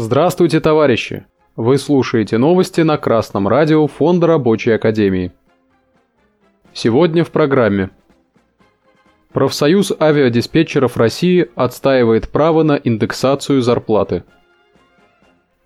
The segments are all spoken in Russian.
Здравствуйте, товарищи! Вы слушаете новости на Красном радио Фонда Рабочей Академии. Сегодня в программе. Профсоюз авиадиспетчеров России отстаивает право на индексацию зарплаты.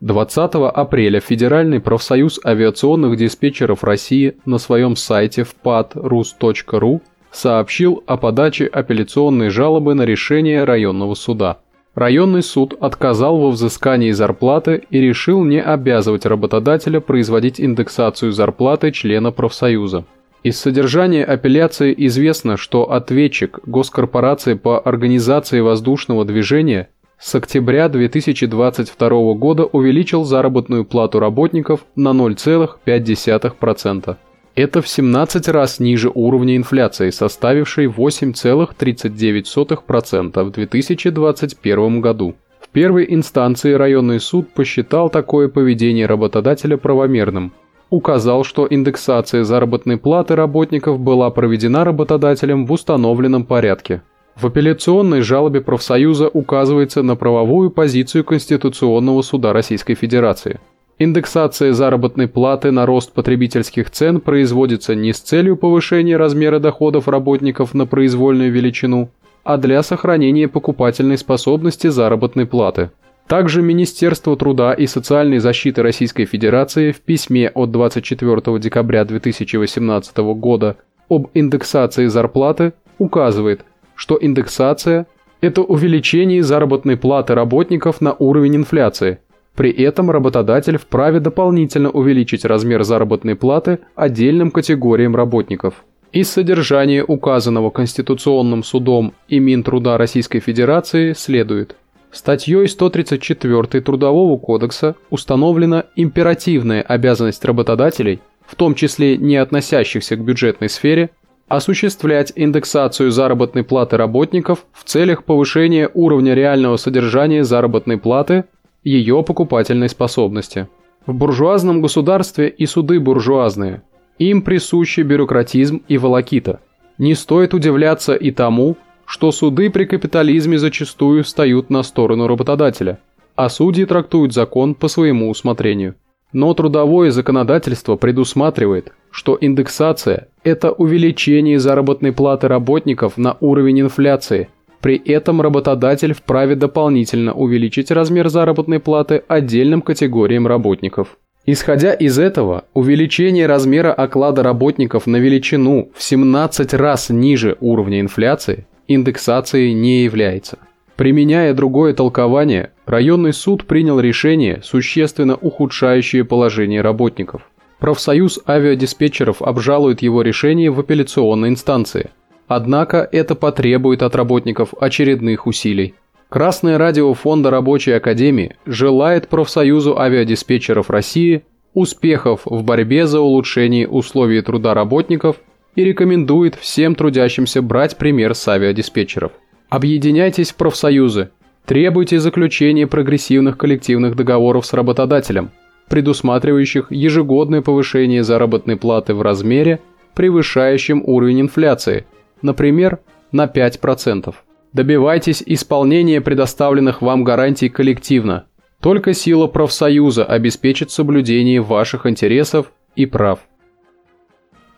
20 апреля Федеральный профсоюз авиационных диспетчеров России на своем сайте впад.рус.ру сообщил о подаче апелляционной жалобы на решение районного суда. Районный суд отказал во взыскании зарплаты и решил не обязывать работодателя производить индексацию зарплаты члена профсоюза. Из содержания апелляции известно, что ответчик Госкорпорации по организации воздушного движения с октября 2022 года увеличил заработную плату работников на 0,5%. Это в 17 раз ниже уровня инфляции, составившей 8,39% в 2021 году. В первой инстанции районный суд посчитал такое поведение работодателя правомерным. Указал, что индексация заработной платы работников была проведена работодателем в установленном порядке. В апелляционной жалобе профсоюза указывается на правовую позицию Конституционного суда Российской Федерации – Индексация заработной платы на рост потребительских цен производится не с целью повышения размера доходов работников на произвольную величину, а для сохранения покупательной способности заработной платы. Также Министерство труда и социальной защиты Российской Федерации в письме от 24 декабря 2018 года об индексации зарплаты указывает, что индексация – это увеличение заработной платы работников на уровень инфляции – при этом работодатель вправе дополнительно увеличить размер заработной платы отдельным категориям работников. Из содержания указанного Конституционным судом и Минтруда Российской Федерации следует. Статьей 134 Трудового кодекса установлена императивная обязанность работодателей, в том числе не относящихся к бюджетной сфере, осуществлять индексацию заработной платы работников в целях повышения уровня реального содержания заработной платы ее покупательной способности. В буржуазном государстве и суды буржуазные. Им присущи бюрократизм и волокита. Не стоит удивляться и тому, что суды при капитализме зачастую встают на сторону работодателя, а судьи трактуют закон по своему усмотрению. Но трудовое законодательство предусматривает, что индексация – это увеличение заработной платы работников на уровень инфляции – при этом работодатель вправе дополнительно увеличить размер заработной платы отдельным категориям работников. Исходя из этого, увеличение размера оклада работников на величину в 17 раз ниже уровня инфляции индексацией не является. Применяя другое толкование, районный суд принял решение, существенно ухудшающее положение работников. Профсоюз авиадиспетчеров обжалует его решение в апелляционной инстанции – Однако это потребует от работников очередных усилий. Красное радио Фонда Рабочей Академии желает профсоюзу авиадиспетчеров России успехов в борьбе за улучшение условий труда работников и рекомендует всем трудящимся брать пример с авиадиспетчеров. Объединяйтесь в профсоюзы, требуйте заключения прогрессивных коллективных договоров с работодателем, предусматривающих ежегодное повышение заработной платы в размере, превышающем уровень инфляции – например, на 5%. Добивайтесь исполнения предоставленных вам гарантий коллективно. Только сила профсоюза обеспечит соблюдение ваших интересов и прав.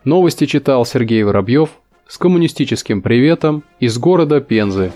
Новости читал Сергей Воробьев с коммунистическим приветом из города Пензы.